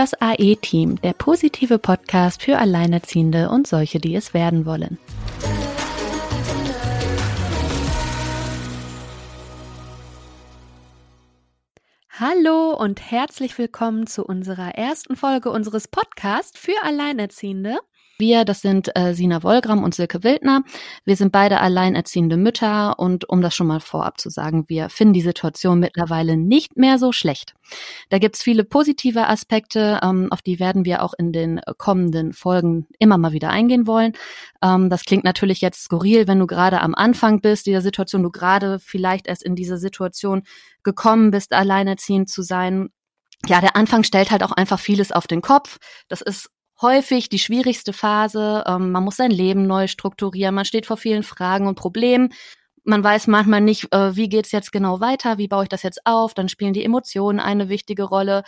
Das AE-Team, der positive Podcast für Alleinerziehende und solche, die es werden wollen. Hallo und herzlich willkommen zu unserer ersten Folge unseres Podcasts für Alleinerziehende. Wir, das sind äh, Sina Wollgram und Silke Wildner. Wir sind beide alleinerziehende Mütter und um das schon mal vorab zu sagen, wir finden die Situation mittlerweile nicht mehr so schlecht. Da gibt's viele positive Aspekte, ähm, auf die werden wir auch in den kommenden Folgen immer mal wieder eingehen wollen. Ähm, das klingt natürlich jetzt skurril, wenn du gerade am Anfang bist, dieser Situation, du gerade vielleicht erst in diese Situation gekommen bist, alleinerziehend zu sein ja, der Anfang stellt halt auch einfach vieles auf den Kopf. Das ist häufig die schwierigste Phase. Ähm, man muss sein Leben neu strukturieren. Man steht vor vielen Fragen und Problemen. Man weiß manchmal nicht, äh, wie geht's jetzt genau weiter, wie baue ich das jetzt auf. Dann spielen die Emotionen eine wichtige Rolle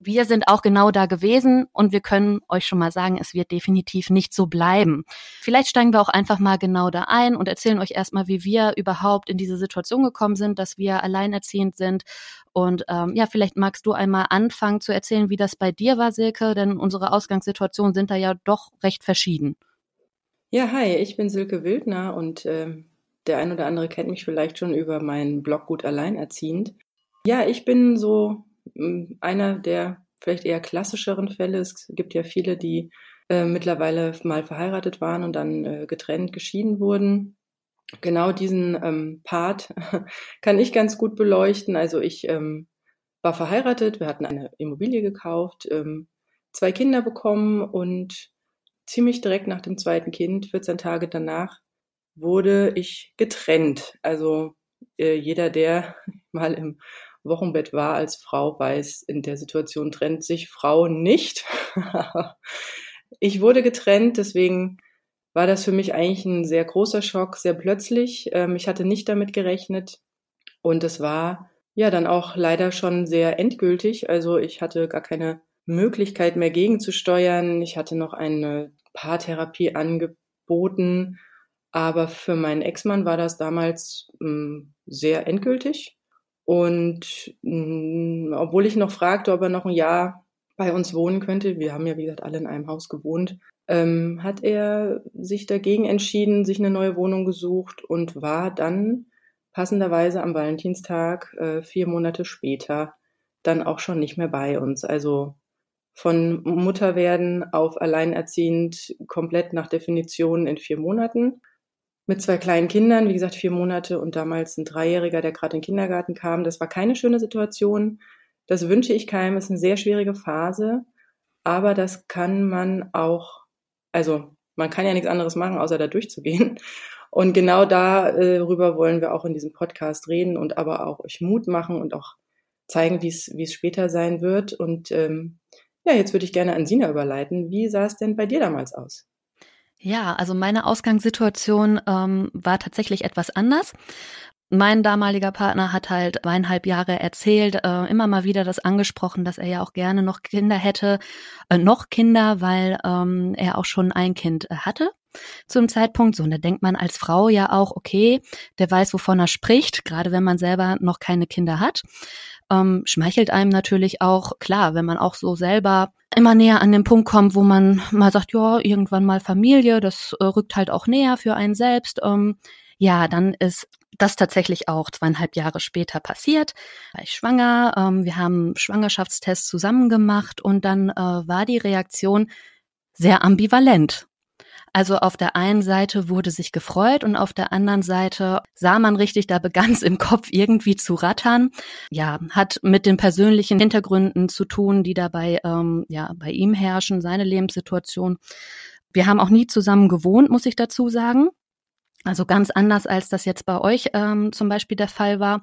wir sind auch genau da gewesen und wir können euch schon mal sagen, es wird definitiv nicht so bleiben. Vielleicht steigen wir auch einfach mal genau da ein und erzählen euch erstmal, wie wir überhaupt in diese Situation gekommen sind, dass wir alleinerziehend sind. Und ähm, ja, vielleicht magst du einmal anfangen zu erzählen, wie das bei dir war, Silke, denn unsere Ausgangssituationen sind da ja doch recht verschieden. Ja, hi, ich bin Silke Wildner und äh, der ein oder andere kennt mich vielleicht schon über meinen Blog Gut Alleinerziehend. Ja, ich bin so einer der vielleicht eher klassischeren Fälle. Es gibt ja viele, die äh, mittlerweile mal verheiratet waren und dann äh, getrennt, geschieden wurden. Genau diesen ähm, Part kann ich ganz gut beleuchten. Also ich ähm, war verheiratet, wir hatten eine Immobilie gekauft, ähm, zwei Kinder bekommen und ziemlich direkt nach dem zweiten Kind, 14 Tage danach, wurde ich getrennt. Also äh, jeder, der mal im Wochenbett war als Frau, weiß, in der Situation trennt sich Frau nicht. ich wurde getrennt, deswegen war das für mich eigentlich ein sehr großer Schock, sehr plötzlich. Ähm, ich hatte nicht damit gerechnet und es war ja dann auch leider schon sehr endgültig. Also ich hatte gar keine Möglichkeit mehr gegenzusteuern. Ich hatte noch eine Paartherapie angeboten, aber für meinen Ex-Mann war das damals ähm, sehr endgültig. Und mh, mm, obwohl ich noch fragte, ob er noch ein Jahr bei uns wohnen könnte, wir haben ja wie gesagt alle in einem Haus gewohnt, ähm, hat er sich dagegen entschieden, sich eine neue Wohnung gesucht und war dann passenderweise am Valentinstag äh, vier Monate später dann auch schon nicht mehr bei uns. Also von Mutter werden auf alleinerziehend komplett nach Definition in vier Monaten mit zwei kleinen Kindern, wie gesagt, vier Monate und damals ein Dreijähriger, der gerade in den Kindergarten kam. Das war keine schöne Situation. Das wünsche ich keinem. Es ist eine sehr schwierige Phase. Aber das kann man auch, also man kann ja nichts anderes machen, außer da durchzugehen. Und genau darüber wollen wir auch in diesem Podcast reden und aber auch euch Mut machen und auch zeigen, wie es wie es später sein wird. Und ähm, ja, jetzt würde ich gerne an Sina überleiten. Wie sah es denn bei dir damals aus? Ja, also meine Ausgangssituation ähm, war tatsächlich etwas anders. Mein damaliger Partner hat halt zweieinhalb Jahre erzählt, äh, immer mal wieder das angesprochen, dass er ja auch gerne noch Kinder hätte, äh, noch Kinder, weil ähm, er auch schon ein Kind äh, hatte zum Zeitpunkt. So, und da denkt man als Frau ja auch, okay, der weiß, wovon er spricht, gerade wenn man selber noch keine Kinder hat. Ähm, schmeichelt einem natürlich auch, klar, wenn man auch so selber immer näher an den Punkt kommt, wo man mal sagt, ja, irgendwann mal Familie, das äh, rückt halt auch näher für einen selbst. Ähm, ja, dann ist das tatsächlich auch zweieinhalb Jahre später passiert. War ich schwanger, ähm, wir haben Schwangerschaftstests zusammen gemacht und dann äh, war die Reaktion sehr ambivalent. Also auf der einen Seite wurde sich gefreut und auf der anderen Seite sah man richtig, da begann es im Kopf irgendwie zu rattern. Ja, hat mit den persönlichen Hintergründen zu tun, die dabei ähm, ja bei ihm herrschen, seine Lebenssituation. Wir haben auch nie zusammen gewohnt, muss ich dazu sagen. Also ganz anders, als das jetzt bei euch ähm, zum Beispiel der Fall war.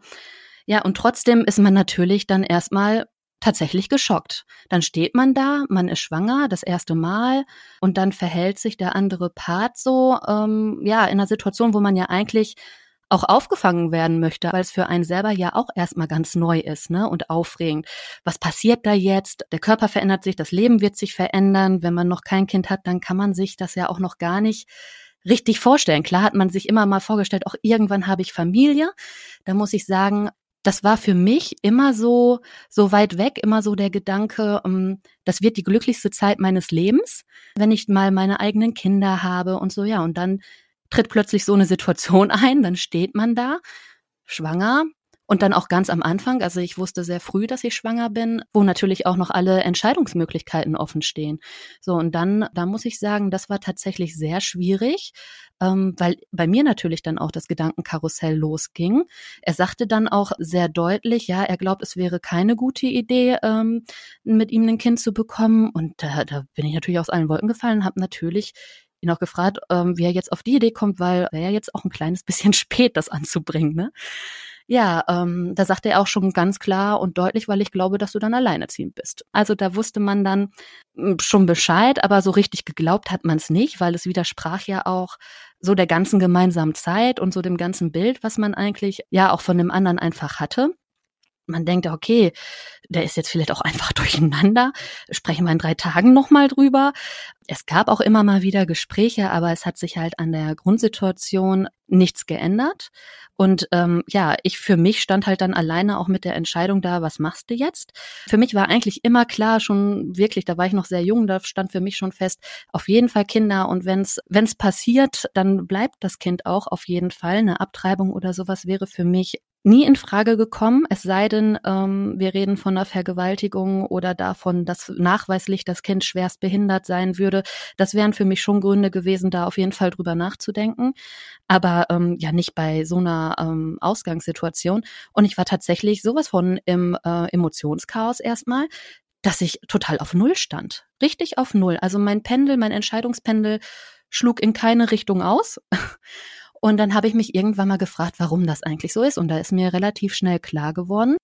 Ja, und trotzdem ist man natürlich dann erstmal tatsächlich geschockt. Dann steht man da, man ist schwanger, das erste Mal, und dann verhält sich der andere Part so, ähm, ja, in einer Situation, wo man ja eigentlich auch aufgefangen werden möchte, weil es für einen selber ja auch erstmal ganz neu ist, ne, und aufregend. Was passiert da jetzt? Der Körper verändert sich, das Leben wird sich verändern. Wenn man noch kein Kind hat, dann kann man sich das ja auch noch gar nicht richtig vorstellen. Klar hat man sich immer mal vorgestellt, auch irgendwann habe ich Familie. Da muss ich sagen, das war für mich immer so, so weit weg, immer so der Gedanke, ähm, das wird die glücklichste Zeit meines Lebens, wenn ich mal meine eigenen Kinder habe und so, ja. Und dann tritt plötzlich so eine Situation ein, dann steht man da, schwanger, und dann auch ganz am Anfang, also ich wusste sehr früh, dass ich schwanger bin, wo natürlich auch noch alle Entscheidungsmöglichkeiten offen stehen. So, und dann, da muss ich sagen, das war tatsächlich sehr schwierig, ähm, weil bei mir natürlich dann auch das Gedankenkarussell losging. Er sagte dann auch sehr deutlich, ja, er glaubt, es wäre keine gute Idee, ähm, mit ihm ein Kind zu bekommen. Und da, da bin ich natürlich aus allen Wolken gefallen, habe natürlich ihn auch gefragt, ähm, wie er jetzt auf die Idee kommt, weil wäre ja jetzt auch ein kleines bisschen spät, das anzubringen. Ne? Ja, ähm, da sagte er auch schon ganz klar und deutlich, weil ich glaube, dass du dann alleinerziehend bist. Also da wusste man dann hm, schon Bescheid, aber so richtig geglaubt hat man es nicht, weil es widersprach ja auch so der ganzen gemeinsamen Zeit und so dem ganzen Bild, was man eigentlich ja auch von dem anderen einfach hatte man denkt, okay, der ist jetzt vielleicht auch einfach durcheinander. Sprechen wir in drei Tagen nochmal drüber. Es gab auch immer mal wieder Gespräche, aber es hat sich halt an der Grundsituation nichts geändert. Und ähm, ja, ich für mich stand halt dann alleine auch mit der Entscheidung da, was machst du jetzt? Für mich war eigentlich immer klar, schon wirklich, da war ich noch sehr jung, da stand für mich schon fest, auf jeden Fall Kinder. Und wenn's wenn's passiert, dann bleibt das Kind auch auf jeden Fall. Eine Abtreibung oder sowas wäre für mich nie in Frage gekommen, es sei denn, ähm, wir reden von einer Vergewaltigung oder davon, dass nachweislich das Kind schwerst behindert sein würde. Das wären für mich schon Gründe gewesen, da auf jeden Fall drüber nachzudenken. Aber ähm, ja nicht bei so einer ähm, Ausgangssituation. Und ich war tatsächlich sowas von im äh, Emotionschaos erstmal dass ich total auf Null stand. Richtig auf Null. Also mein Pendel, mein Entscheidungspendel schlug in keine Richtung aus. Und dann habe ich mich irgendwann mal gefragt, warum das eigentlich so ist. Und da ist mir relativ schnell klar geworden,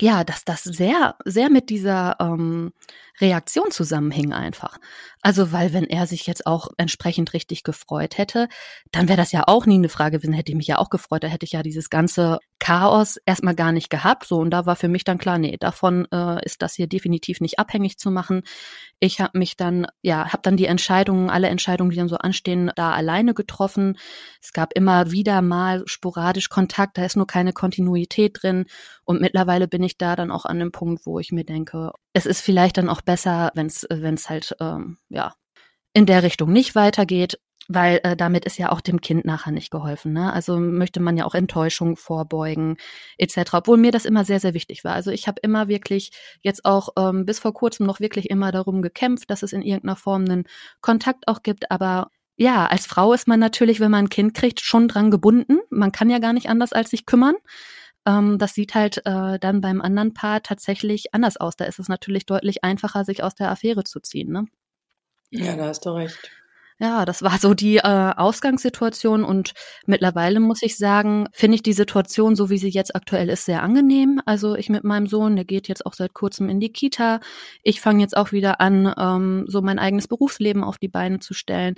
ja, dass das sehr, sehr mit dieser ähm, Reaktion zusammenhing einfach. Also, weil wenn er sich jetzt auch entsprechend richtig gefreut hätte, dann wäre das ja auch nie eine Frage gewesen, hätte ich mich ja auch gefreut, da hätte ich ja dieses ganze Chaos erstmal gar nicht gehabt. So, und da war für mich dann klar, nee, davon äh, ist das hier definitiv nicht abhängig zu machen. Ich habe mich dann, ja, habe dann die Entscheidungen, alle Entscheidungen, die dann so anstehen, da alleine getroffen. Es gab immer wieder mal sporadisch Kontakt, da ist nur keine Kontinuität drin. Und mittlerweile bin ich da dann auch an dem Punkt, wo ich mir denke, es ist vielleicht dann auch besser, wenn es es halt ähm, ja in der Richtung nicht weitergeht, weil äh, damit ist ja auch dem Kind nachher nicht geholfen. Ne? Also möchte man ja auch Enttäuschung vorbeugen etc. Obwohl mir das immer sehr sehr wichtig war. Also ich habe immer wirklich jetzt auch ähm, bis vor kurzem noch wirklich immer darum gekämpft, dass es in irgendeiner Form einen Kontakt auch gibt, aber ja, als Frau ist man natürlich, wenn man ein Kind kriegt, schon dran gebunden. Man kann ja gar nicht anders als sich kümmern. Ähm, das sieht halt äh, dann beim anderen Paar tatsächlich anders aus. Da ist es natürlich deutlich einfacher, sich aus der Affäre zu ziehen. Ne? Ja, da hast du recht. Ja, das war so die äh, Ausgangssituation und mittlerweile muss ich sagen, finde ich die Situation, so wie sie jetzt aktuell ist, sehr angenehm. Also ich mit meinem Sohn, der geht jetzt auch seit kurzem in die Kita. Ich fange jetzt auch wieder an, ähm, so mein eigenes Berufsleben auf die Beine zu stellen.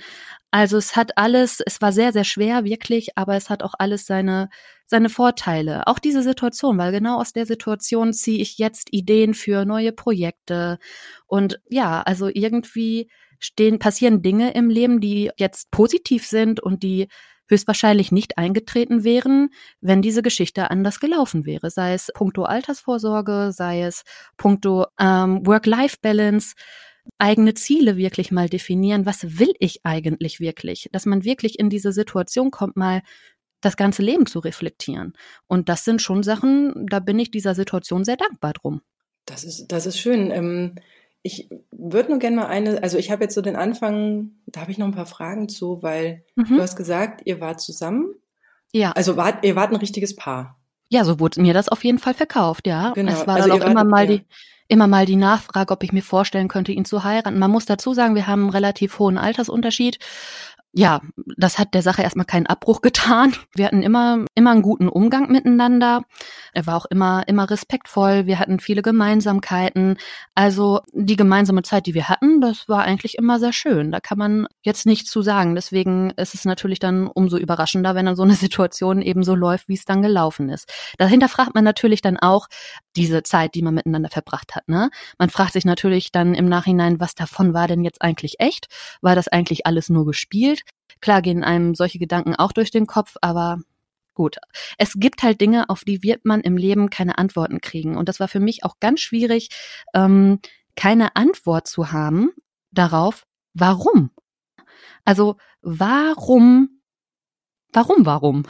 Also es hat alles, es war sehr, sehr schwer, wirklich, aber es hat auch alles seine, seine Vorteile. Auch diese Situation, weil genau aus der Situation ziehe ich jetzt Ideen für neue Projekte. Und ja, also irgendwie stehen, passieren Dinge im Leben, die jetzt positiv sind und die höchstwahrscheinlich nicht eingetreten wären, wenn diese Geschichte anders gelaufen wäre. Sei es puncto Altersvorsorge, sei es puncto ähm, Work-Life-Balance, eigene Ziele wirklich mal definieren. Was will ich eigentlich wirklich? Dass man wirklich in diese Situation kommt, mal das ganze Leben zu reflektieren. Und das sind schon Sachen, da bin ich dieser Situation sehr dankbar drum. Das ist, das ist schön. Ähm ich würde nur gerne mal eine, also ich habe jetzt so den Anfang, da habe ich noch ein paar Fragen zu, weil mhm. du hast gesagt, ihr wart zusammen. Ja. Also wart, ihr wart ein richtiges Paar. Ja, so wurde mir das auf jeden Fall verkauft, ja. Genau. Es war also dann auch immer mal ja. die, immer mal die Nachfrage, ob ich mir vorstellen könnte, ihn zu heiraten. Man muss dazu sagen, wir haben einen relativ hohen Altersunterschied ja, das hat der Sache erstmal keinen Abbruch getan. Wir hatten immer, immer einen guten Umgang miteinander. Er war auch immer, immer respektvoll. Wir hatten viele Gemeinsamkeiten. Also die gemeinsame Zeit, die wir hatten, das war eigentlich immer sehr schön. Da kann man jetzt nichts zu sagen. Deswegen ist es natürlich dann umso überraschender, wenn dann so eine Situation eben so läuft, wie es dann gelaufen ist. Dahinter fragt man natürlich dann auch diese Zeit, die man miteinander verbracht hat. Ne? Man fragt sich natürlich dann im Nachhinein, was davon war denn jetzt eigentlich echt? War das eigentlich alles nur gespielt? Klar gehen einem solche Gedanken auch durch den Kopf, aber gut. Es gibt halt Dinge, auf die wird man im Leben keine Antworten kriegen. Und das war für mich auch ganz schwierig, ähm, keine Antwort zu haben darauf, warum. Also warum, warum, warum?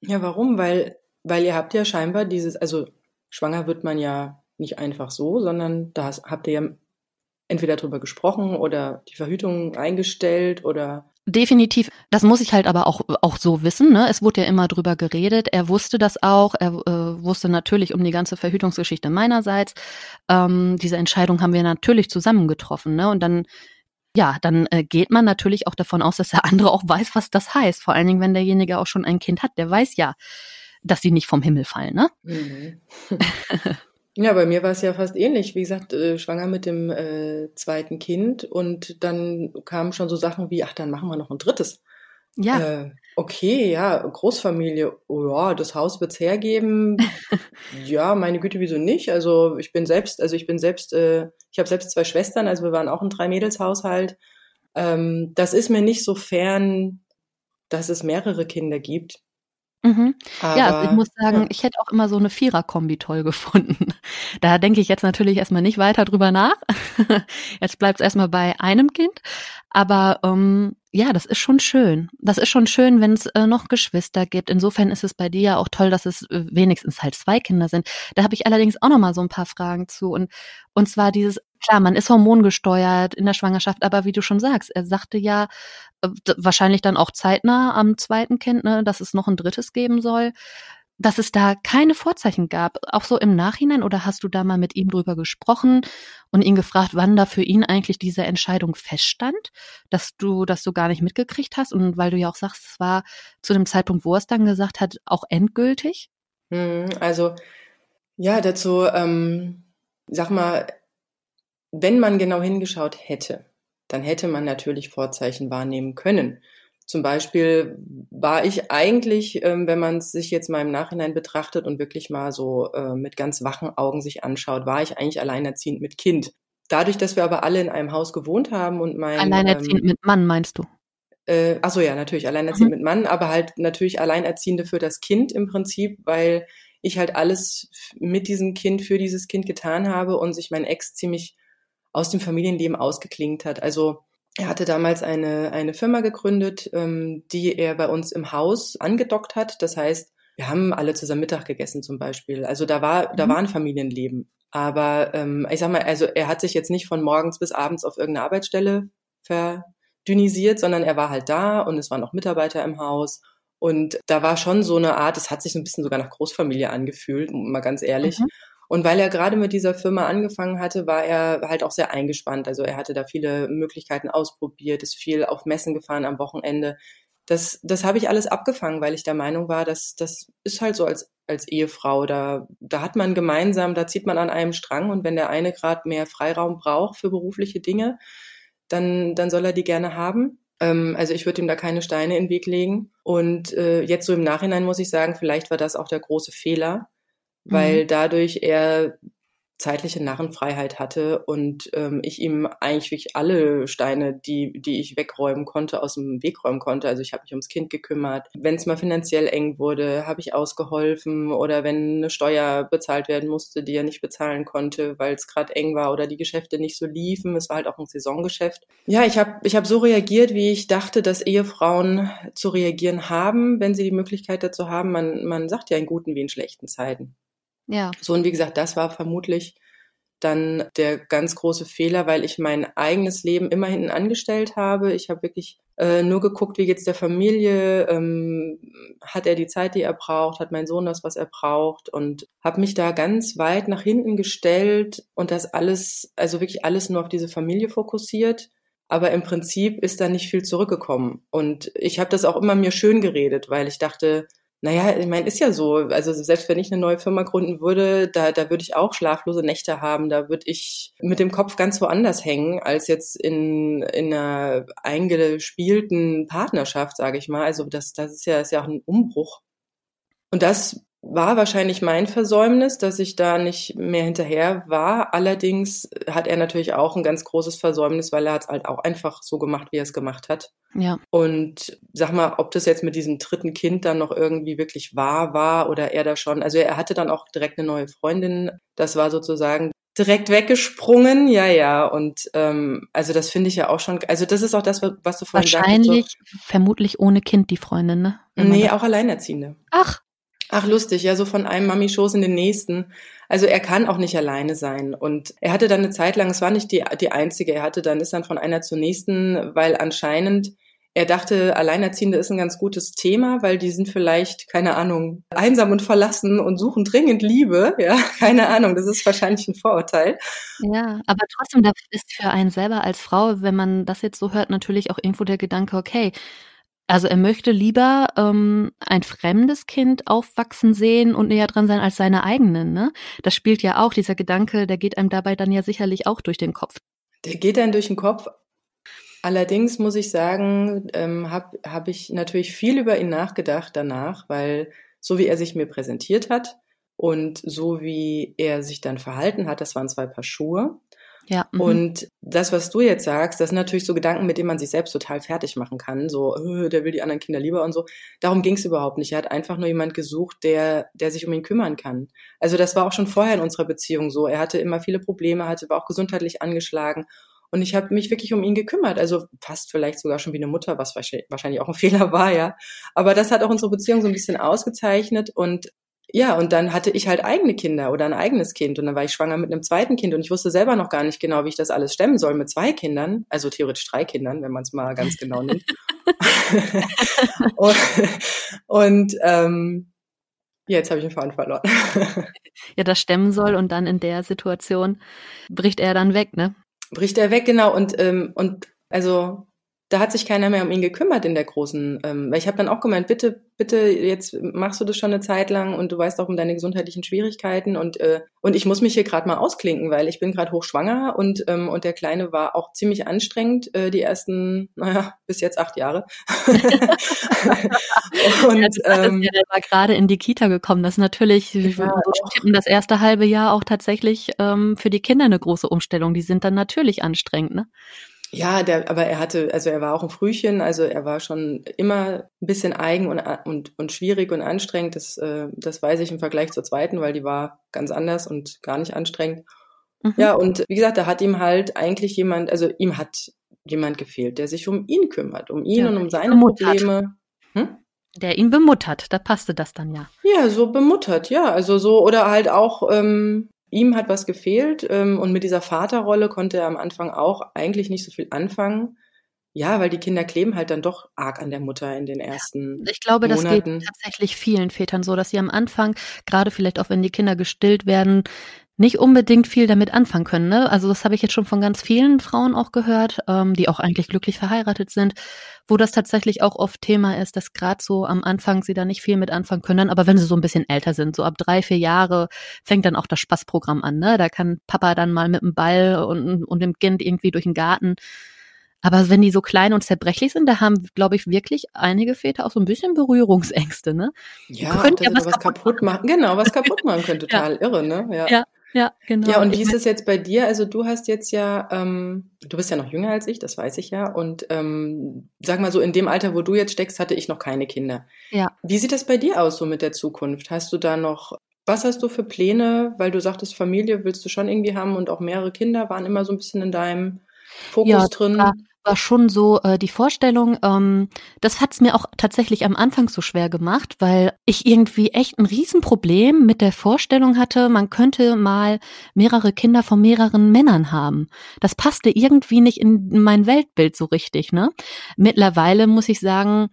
Ja, warum? Weil, weil ihr habt ja scheinbar dieses, also schwanger wird man ja nicht einfach so, sondern da habt ihr ja entweder drüber gesprochen oder die Verhütung eingestellt oder Definitiv. Das muss ich halt aber auch, auch so wissen. Ne? Es wurde ja immer drüber geredet. Er wusste das auch. Er äh, wusste natürlich um die ganze Verhütungsgeschichte meinerseits. Ähm, diese Entscheidung haben wir natürlich zusammen getroffen. Ne? Und dann, ja, dann äh, geht man natürlich auch davon aus, dass der andere auch weiß, was das heißt. Vor allen Dingen, wenn derjenige auch schon ein Kind hat. Der weiß ja, dass sie nicht vom Himmel fallen. Ne? Mhm. Ja, bei mir war es ja fast ähnlich. Wie gesagt, äh, schwanger mit dem äh, zweiten Kind und dann kamen schon so Sachen wie, ach, dann machen wir noch ein drittes. Ja. Äh, okay, ja, Großfamilie, oh, ja, das Haus wird's hergeben. ja, meine Güte, wieso nicht? Also ich bin selbst, also ich bin selbst, äh, ich habe selbst zwei Schwestern, also wir waren auch ein Drei-Mädels-Haushalt. Ähm, das ist mir nicht so fern, dass es mehrere Kinder gibt. Mhm. ja, also ich muss sagen, ja. ich hätte auch immer so eine Vierer-Kombi toll gefunden. Da denke ich jetzt natürlich erstmal nicht weiter drüber nach. Jetzt bleibt es erstmal bei einem Kind. Aber ähm, ja, das ist schon schön. Das ist schon schön, wenn es äh, noch Geschwister gibt. Insofern ist es bei dir ja auch toll, dass es äh, wenigstens halt zwei Kinder sind. Da habe ich allerdings auch noch mal so ein paar Fragen zu. Und, und zwar dieses, klar, man ist hormongesteuert in der Schwangerschaft, aber wie du schon sagst, er sagte ja äh, wahrscheinlich dann auch zeitnah am zweiten Kind, ne, dass es noch ein drittes geben soll dass es da keine Vorzeichen gab, auch so im Nachhinein? Oder hast du da mal mit ihm drüber gesprochen und ihn gefragt, wann da für ihn eigentlich diese Entscheidung feststand, dass du das so gar nicht mitgekriegt hast? Und weil du ja auch sagst, es war zu dem Zeitpunkt, wo er es dann gesagt hat, auch endgültig? Hm, also, ja, dazu, ähm, sag mal, wenn man genau hingeschaut hätte, dann hätte man natürlich Vorzeichen wahrnehmen können. Zum Beispiel war ich eigentlich, ähm, wenn man es sich jetzt mal im Nachhinein betrachtet und wirklich mal so äh, mit ganz wachen Augen sich anschaut, war ich eigentlich alleinerziehend mit Kind. Dadurch, dass wir aber alle in einem Haus gewohnt haben und mein Alleinerziehend ähm, mit Mann meinst du? Äh, achso, ja, natürlich alleinerziehend mhm. mit Mann, aber halt natürlich alleinerziehende für das Kind im Prinzip, weil ich halt alles mit diesem Kind für dieses Kind getan habe und sich mein Ex ziemlich aus dem Familienleben ausgeklingt hat. Also er hatte damals eine, eine Firma gegründet, ähm, die er bei uns im Haus angedockt hat. Das heißt, wir haben alle zusammen Mittag gegessen zum Beispiel. Also da war, mhm. da war ein Familienleben. Aber ähm, ich sag mal, also er hat sich jetzt nicht von morgens bis abends auf irgendeine Arbeitsstelle verdünnisiert, sondern er war halt da und es waren auch Mitarbeiter im Haus. Und da war schon so eine Art, es hat sich so ein bisschen sogar nach Großfamilie angefühlt, mal ganz ehrlich. Mhm. Und weil er gerade mit dieser Firma angefangen hatte, war er halt auch sehr eingespannt. Also er hatte da viele Möglichkeiten ausprobiert, ist viel auf Messen gefahren am Wochenende. Das, das habe ich alles abgefangen, weil ich der Meinung war, dass das ist halt so als, als Ehefrau. Da, da hat man gemeinsam, da zieht man an einem Strang und wenn der eine gerade mehr Freiraum braucht für berufliche Dinge, dann, dann soll er die gerne haben. Ähm, also ich würde ihm da keine Steine in den Weg legen. Und äh, jetzt so im Nachhinein muss ich sagen, vielleicht war das auch der große Fehler, weil mhm. dadurch er zeitliche Narrenfreiheit hatte und ähm, ich ihm eigentlich wirklich alle Steine, die, die ich wegräumen konnte, aus dem Weg räumen konnte. Also ich habe mich ums Kind gekümmert. Wenn es mal finanziell eng wurde, habe ich ausgeholfen oder wenn eine Steuer bezahlt werden musste, die er nicht bezahlen konnte, weil es gerade eng war oder die Geschäfte nicht so liefen. Es war halt auch ein Saisongeschäft. Ja, ich habe ich hab so reagiert, wie ich dachte, dass Ehefrauen zu reagieren haben, wenn sie die Möglichkeit dazu haben. Man, man sagt ja in guten wie in schlechten Zeiten. Ja. So, und wie gesagt, das war vermutlich dann der ganz große Fehler, weil ich mein eigenes Leben immer hinten angestellt habe. Ich habe wirklich äh, nur geguckt, wie geht's der Familie, ähm, hat er die Zeit, die er braucht, hat mein Sohn das, was er braucht und habe mich da ganz weit nach hinten gestellt und das alles, also wirklich alles nur auf diese Familie fokussiert. Aber im Prinzip ist da nicht viel zurückgekommen. Und ich habe das auch immer mir schön geredet, weil ich dachte, naja, ich meine, ist ja so. Also selbst wenn ich eine neue Firma gründen würde, da, da würde ich auch schlaflose Nächte haben. Da würde ich mit dem Kopf ganz woanders hängen, als jetzt in, in einer eingespielten Partnerschaft, sage ich mal. Also das, das ist ja, ist ja auch ein Umbruch. Und das war wahrscheinlich mein Versäumnis, dass ich da nicht mehr hinterher war. Allerdings hat er natürlich auch ein ganz großes Versäumnis, weil er es halt auch einfach so gemacht, wie er es gemacht hat. Ja. Und sag mal, ob das jetzt mit diesem dritten Kind dann noch irgendwie wirklich wahr war oder er da schon, also er hatte dann auch direkt eine neue Freundin. Das war sozusagen direkt weggesprungen, ja, ja. Und ähm, also das finde ich ja auch schon, also das ist auch das, was du vorhin sagst. Wahrscheinlich, so, vermutlich ohne Kind die Freundin, ne? nee, auch Alleinerziehende. Ach, Ach, lustig, ja, so von einem Mami-Schoß in den nächsten. Also er kann auch nicht alleine sein. Und er hatte dann eine Zeit lang, es war nicht die, die einzige, er hatte dann, ist dann von einer zur nächsten, weil anscheinend er dachte, Alleinerziehende ist ein ganz gutes Thema, weil die sind vielleicht, keine Ahnung, einsam und verlassen und suchen dringend Liebe. Ja, keine Ahnung, das ist wahrscheinlich ein Vorurteil. Ja, aber trotzdem, das ist für einen selber als Frau, wenn man das jetzt so hört, natürlich auch irgendwo der Gedanke, okay, also er möchte lieber ähm, ein fremdes Kind aufwachsen sehen und näher dran sein als seine eigenen. Ne? Das spielt ja auch, dieser Gedanke, der geht einem dabei dann ja sicherlich auch durch den Kopf. Der geht dann durch den Kopf. Allerdings muss ich sagen, ähm, habe hab ich natürlich viel über ihn nachgedacht danach, weil so wie er sich mir präsentiert hat und so wie er sich dann verhalten hat, das waren zwei Paar Schuhe. Ja. Mhm. Und das, was du jetzt sagst, das sind natürlich so Gedanken, mit denen man sich selbst total fertig machen kann. So, äh, der will die anderen Kinder lieber und so. Darum ging es überhaupt nicht. Er hat einfach nur jemand gesucht, der, der sich um ihn kümmern kann. Also das war auch schon vorher in unserer Beziehung so. Er hatte immer viele Probleme, hatte, war auch gesundheitlich angeschlagen. Und ich habe mich wirklich um ihn gekümmert. Also fast vielleicht sogar schon wie eine Mutter, was wahrscheinlich auch ein Fehler war, ja. Aber das hat auch unsere Beziehung so ein bisschen ausgezeichnet. Und ja, und dann hatte ich halt eigene Kinder oder ein eigenes Kind und dann war ich schwanger mit einem zweiten Kind und ich wusste selber noch gar nicht genau, wie ich das alles stemmen soll mit zwei Kindern, also theoretisch drei Kindern, wenn man es mal ganz genau nimmt. und und ähm, jetzt habe ich den Faden verloren. ja, das stemmen soll und dann in der Situation bricht er dann weg, ne? Bricht er weg, genau. Und, ähm, und also da hat sich keiner mehr um ihn gekümmert in der großen, ähm, weil ich habe dann auch gemeint, bitte, bitte, jetzt machst du das schon eine Zeit lang und du weißt auch um deine gesundheitlichen Schwierigkeiten und äh, und ich muss mich hier gerade mal ausklinken, weil ich bin gerade hochschwanger und ähm, und der Kleine war auch ziemlich anstrengend äh, die ersten, naja, bis jetzt acht Jahre. und ja, ähm, ja, der war gerade in die Kita gekommen. Das ist natürlich ja, das erste halbe Jahr auch tatsächlich ähm, für die Kinder eine große Umstellung. Die sind dann natürlich anstrengend, ne? Ja, der, aber er hatte, also er war auch ein Frühchen, also er war schon immer ein bisschen eigen und, und, und schwierig und anstrengend. Das, äh, das weiß ich im Vergleich zur zweiten, weil die war ganz anders und gar nicht anstrengend. Mhm. Ja, und wie gesagt, da hat ihm halt eigentlich jemand, also ihm hat jemand gefehlt, der sich um ihn kümmert, um ihn ja, und um seine Probleme. Hm? Der ihn bemuttert, da passte das dann ja. Ja, so bemuttert, ja. Also so, oder halt auch, ähm, ihm hat was gefehlt ähm, und mit dieser Vaterrolle konnte er am Anfang auch eigentlich nicht so viel anfangen. Ja, weil die Kinder kleben halt dann doch arg an der Mutter in den ersten. Ich glaube, Monaten. das geht tatsächlich vielen Vätern so, dass sie am Anfang, gerade vielleicht auch wenn die Kinder gestillt werden, nicht unbedingt viel damit anfangen können. Ne? Also das habe ich jetzt schon von ganz vielen Frauen auch gehört, ähm, die auch eigentlich glücklich verheiratet sind, wo das tatsächlich auch oft Thema ist, dass gerade so am Anfang sie da nicht viel mit anfangen können. Aber wenn sie so ein bisschen älter sind, so ab drei, vier Jahre, fängt dann auch das Spaßprogramm an. Ne? Da kann Papa dann mal mit dem Ball und, und dem Kind irgendwie durch den Garten. Aber wenn die so klein und zerbrechlich sind, da haben, glaube ich, wirklich einige Väter auch so ein bisschen Berührungsängste, ne? Ja, könnt ja was, was kaputt machen. Genau, was kaputt machen können, total ja. irre, ne? Ja. ja. Ja, genau. Ja, und wie ist es jetzt bei dir? Also du hast jetzt ja, ähm, du bist ja noch jünger als ich, das weiß ich ja. Und ähm, sag mal so, in dem Alter, wo du jetzt steckst, hatte ich noch keine Kinder. Ja. Wie sieht das bei dir aus so mit der Zukunft? Hast du da noch, was hast du für Pläne? Weil du sagtest, Familie willst du schon irgendwie haben und auch mehrere Kinder waren immer so ein bisschen in deinem Fokus ja, drin. Klar war schon so äh, die Vorstellung, ähm, das hat's mir auch tatsächlich am Anfang so schwer gemacht, weil ich irgendwie echt ein Riesenproblem mit der Vorstellung hatte, man könnte mal mehrere Kinder von mehreren Männern haben. Das passte irgendwie nicht in mein Weltbild so richtig. Ne? Mittlerweile muss ich sagen,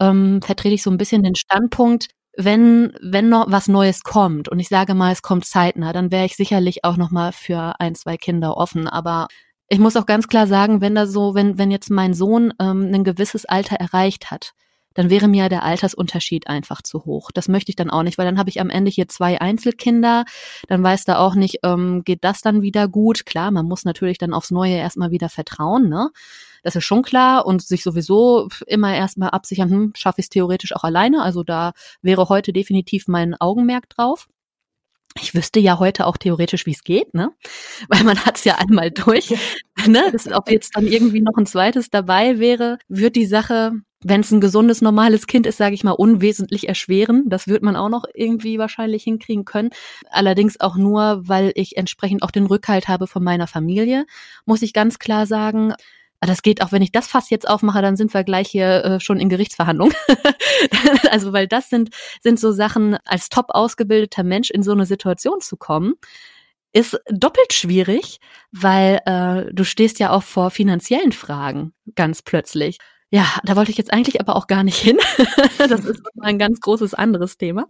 ähm, vertrete ich so ein bisschen den Standpunkt, wenn wenn noch was Neues kommt und ich sage mal, es kommt zeitnah, dann wäre ich sicherlich auch noch mal für ein zwei Kinder offen. Aber ich muss auch ganz klar sagen, wenn da so, wenn, wenn jetzt mein Sohn ähm, ein gewisses Alter erreicht hat, dann wäre mir der Altersunterschied einfach zu hoch. Das möchte ich dann auch nicht, weil dann habe ich am Ende hier zwei Einzelkinder, dann weiß da auch nicht, ähm, geht das dann wieder gut. Klar, man muss natürlich dann aufs Neue erstmal wieder vertrauen, ne? Das ist schon klar und sich sowieso immer erstmal absichern, hm, schaffe ich es theoretisch auch alleine. Also da wäre heute definitiv mein Augenmerk drauf. Ich wüsste ja heute auch theoretisch, wie es geht, ne? Weil man hat es ja einmal durch. ne? Das, ob jetzt dann irgendwie noch ein zweites dabei wäre, wird die Sache, wenn es ein gesundes, normales Kind ist, sage ich mal, unwesentlich erschweren. Das wird man auch noch irgendwie wahrscheinlich hinkriegen können. Allerdings auch nur, weil ich entsprechend auch den Rückhalt habe von meiner Familie, muss ich ganz klar sagen. Ah, das geht auch, wenn ich das Fass jetzt aufmache, dann sind wir gleich hier äh, schon in Gerichtsverhandlung. also, weil das sind, sind so Sachen, als top ausgebildeter Mensch in so eine Situation zu kommen, ist doppelt schwierig, weil äh, du stehst ja auch vor finanziellen Fragen ganz plötzlich. Ja, da wollte ich jetzt eigentlich aber auch gar nicht hin. das ist ein ganz großes anderes Thema.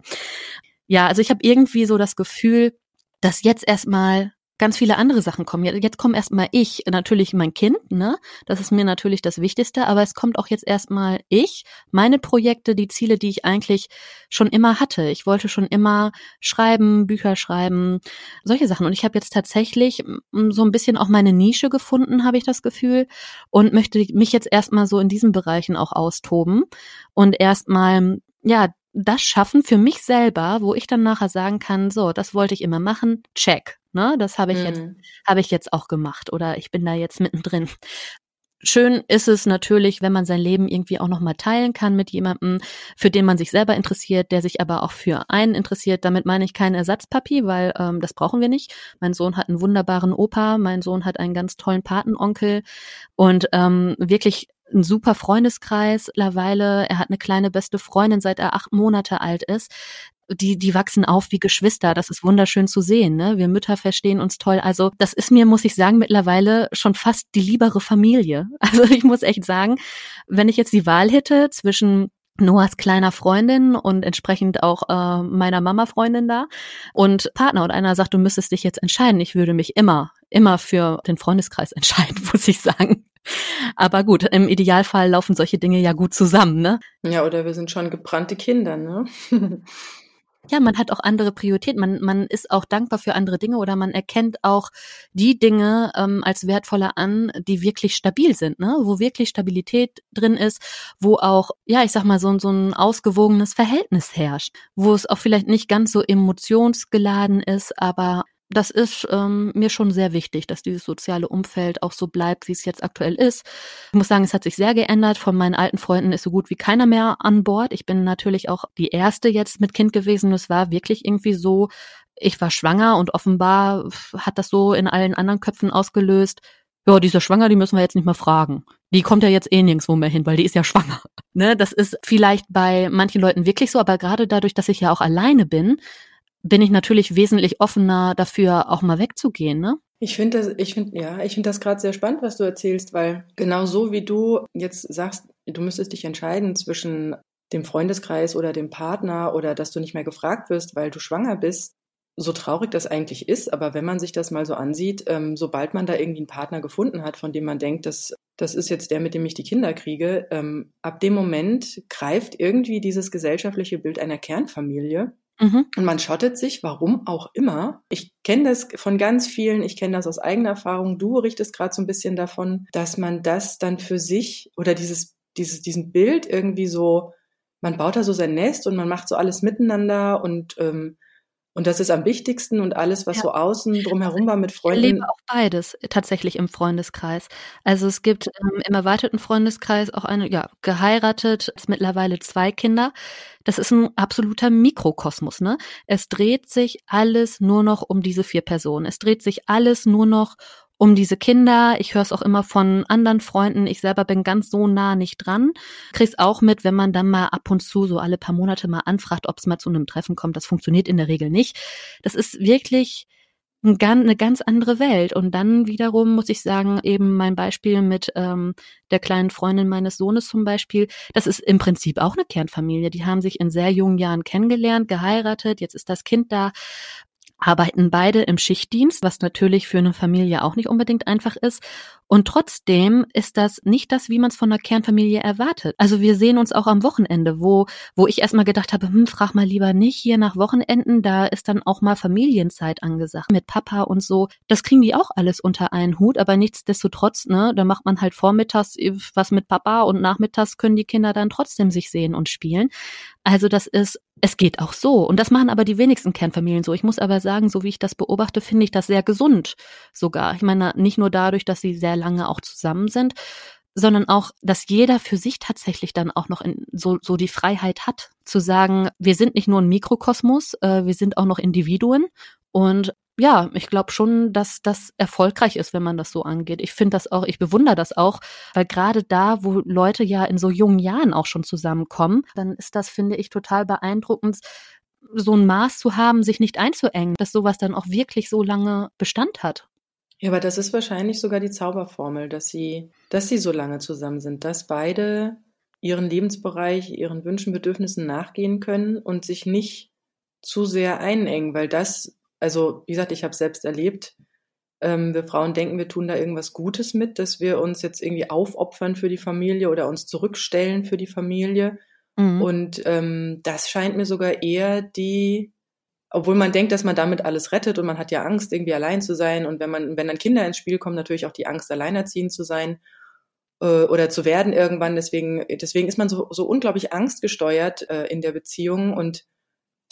Ja, also ich habe irgendwie so das Gefühl, dass jetzt erstmal ganz viele andere Sachen kommen. Jetzt kommt erstmal ich, natürlich mein Kind, ne? Das ist mir natürlich das Wichtigste, aber es kommt auch jetzt erstmal ich, meine Projekte, die Ziele, die ich eigentlich schon immer hatte. Ich wollte schon immer schreiben, Bücher schreiben, solche Sachen. Und ich habe jetzt tatsächlich so ein bisschen auch meine Nische gefunden, habe ich das Gefühl, und möchte mich jetzt erstmal so in diesen Bereichen auch austoben und erstmal ja, das schaffen für mich selber, wo ich dann nachher sagen kann, so, das wollte ich immer machen, check. Ne, das habe ich mhm. jetzt, habe ich jetzt auch gemacht oder ich bin da jetzt mittendrin. Schön ist es natürlich, wenn man sein Leben irgendwie auch nochmal teilen kann mit jemandem, für den man sich selber interessiert, der sich aber auch für einen interessiert. Damit meine ich kein Ersatzpapi, weil ähm, das brauchen wir nicht. Mein Sohn hat einen wunderbaren Opa, mein Sohn hat einen ganz tollen Patenonkel und ähm, wirklich ein super Freundeskreis mittlerweile. Er hat eine kleine beste Freundin, seit er acht Monate alt ist die, die wachsen auf wie Geschwister. Das ist wunderschön zu sehen. Ne? Wir Mütter verstehen uns toll. Also das ist mir, muss ich sagen, mittlerweile schon fast die liebere Familie. Also ich muss echt sagen, wenn ich jetzt die Wahl hätte zwischen Noahs kleiner Freundin und entsprechend auch äh, meiner Mama-Freundin da und Partner und einer sagt, du müsstest dich jetzt entscheiden. Ich würde mich immer, immer für den Freundeskreis entscheiden, muss ich sagen. Aber gut, im Idealfall laufen solche Dinge ja gut zusammen, ne? Ja, oder wir sind schon gebrannte Kinder, ne? ja, man hat auch andere Prioritäten. Man, man ist auch dankbar für andere Dinge oder man erkennt auch die Dinge ähm, als wertvoller an, die wirklich stabil sind, ne? wo wirklich Stabilität drin ist, wo auch, ja, ich sag mal, so, so ein ausgewogenes Verhältnis herrscht, wo es auch vielleicht nicht ganz so emotionsgeladen ist, aber das ist ähm, mir schon sehr wichtig, dass dieses soziale Umfeld auch so bleibt, wie es jetzt aktuell ist. Ich muss sagen, es hat sich sehr geändert. Von meinen alten Freunden ist so gut wie keiner mehr an Bord. Ich bin natürlich auch die erste jetzt mit Kind gewesen. Es war wirklich irgendwie so, ich war schwanger und offenbar hat das so in allen anderen Köpfen ausgelöst. Ja, diese Schwanger, die müssen wir jetzt nicht mehr fragen. Die kommt ja jetzt eh nirgendwo mehr hin, weil die ist ja schwanger. Ne, das ist vielleicht bei manchen Leuten wirklich so, aber gerade dadurch, dass ich ja auch alleine bin, bin ich natürlich wesentlich offener dafür, auch mal wegzugehen, ne? Ich finde das, ich finde, ja, ich finde das gerade sehr spannend, was du erzählst, weil genau so wie du jetzt sagst, du müsstest dich entscheiden zwischen dem Freundeskreis oder dem Partner oder dass du nicht mehr gefragt wirst, weil du schwanger bist, so traurig das eigentlich ist, aber wenn man sich das mal so ansieht, ähm, sobald man da irgendwie einen Partner gefunden hat, von dem man denkt, dass das ist jetzt der, mit dem ich die Kinder kriege, ähm, ab dem Moment greift irgendwie dieses gesellschaftliche Bild einer Kernfamilie Mhm. Und man schottet sich, warum auch immer. Ich kenne das von ganz vielen, ich kenne das aus eigener Erfahrung. Du richtest gerade so ein bisschen davon, dass man das dann für sich oder dieses, dieses, diesen Bild irgendwie so, man baut da so sein Nest und man macht so alles miteinander und ähm, und das ist am wichtigsten und alles, was ja. so außen drumherum war mit Freunden. Ich erlebe auch beides tatsächlich im Freundeskreis. Also es gibt ähm, im erweiterten Freundeskreis auch eine, ja, geheiratet, mittlerweile zwei Kinder. Das ist ein absoluter Mikrokosmos, ne? Es dreht sich alles nur noch um diese vier Personen. Es dreht sich alles nur noch um diese Kinder. Ich höre es auch immer von anderen Freunden. Ich selber bin ganz so nah nicht dran. Krieg's auch mit, wenn man dann mal ab und zu so alle paar Monate mal anfragt, ob es mal zu einem Treffen kommt. Das funktioniert in der Regel nicht. Das ist wirklich eine ganz andere Welt. Und dann wiederum muss ich sagen, eben mein Beispiel mit ähm, der kleinen Freundin meines Sohnes zum Beispiel, das ist im Prinzip auch eine Kernfamilie. Die haben sich in sehr jungen Jahren kennengelernt, geheiratet, jetzt ist das Kind da arbeiten beide im Schichtdienst, was natürlich für eine Familie auch nicht unbedingt einfach ist. Und trotzdem ist das nicht das, wie man es von einer Kernfamilie erwartet. Also wir sehen uns auch am Wochenende, wo, wo ich erstmal gedacht habe, hm, frag mal lieber nicht hier nach Wochenenden, da ist dann auch mal Familienzeit angesagt mit Papa und so. Das kriegen die auch alles unter einen Hut, aber nichtsdestotrotz, ne, da macht man halt vormittags was mit Papa und nachmittags können die Kinder dann trotzdem sich sehen und spielen. Also das ist, es geht auch so. Und das machen aber die wenigsten Kernfamilien so. Ich muss aber sagen, so wie ich das beobachte, finde ich das sehr gesund sogar. Ich meine, nicht nur dadurch, dass sie sehr lange auch zusammen sind, sondern auch, dass jeder für sich tatsächlich dann auch noch in, so, so die Freiheit hat, zu sagen, wir sind nicht nur ein Mikrokosmos, äh, wir sind auch noch Individuen und ja, ich glaube schon, dass das erfolgreich ist, wenn man das so angeht. Ich finde das auch, ich bewundere das auch, weil gerade da, wo Leute ja in so jungen Jahren auch schon zusammenkommen, dann ist das, finde ich, total beeindruckend, so ein Maß zu haben, sich nicht einzuengen, dass sowas dann auch wirklich so lange Bestand hat. Ja, aber das ist wahrscheinlich sogar die Zauberformel, dass sie, dass sie so lange zusammen sind, dass beide ihren Lebensbereich, ihren Wünschen, Bedürfnissen nachgehen können und sich nicht zu sehr einengen, weil das also wie gesagt, ich habe selbst erlebt, ähm, wir Frauen denken, wir tun da irgendwas Gutes mit, dass wir uns jetzt irgendwie aufopfern für die Familie oder uns zurückstellen für die Familie. Mhm. Und ähm, das scheint mir sogar eher die, obwohl man denkt, dass man damit alles rettet und man hat ja Angst, irgendwie allein zu sein. Und wenn man, wenn dann Kinder ins Spiel kommen, natürlich auch die Angst, alleinerziehend zu sein äh, oder zu werden irgendwann. Deswegen, deswegen ist man so, so unglaublich angstgesteuert äh, in der Beziehung und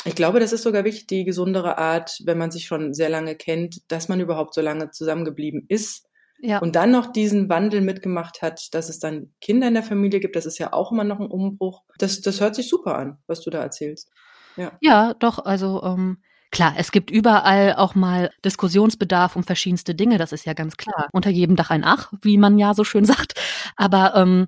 ich glaube, das ist sogar wirklich die gesundere Art, wenn man sich schon sehr lange kennt, dass man überhaupt so lange zusammengeblieben ist. Ja. Und dann noch diesen Wandel mitgemacht hat, dass es dann Kinder in der Familie gibt, das ist ja auch immer noch ein Umbruch. Das, das hört sich super an, was du da erzählst. Ja, ja doch, also ähm, klar, es gibt überall auch mal Diskussionsbedarf um verschiedenste Dinge, das ist ja ganz klar. Unter jedem Dach ein Ach, wie man ja so schön sagt. Aber ähm,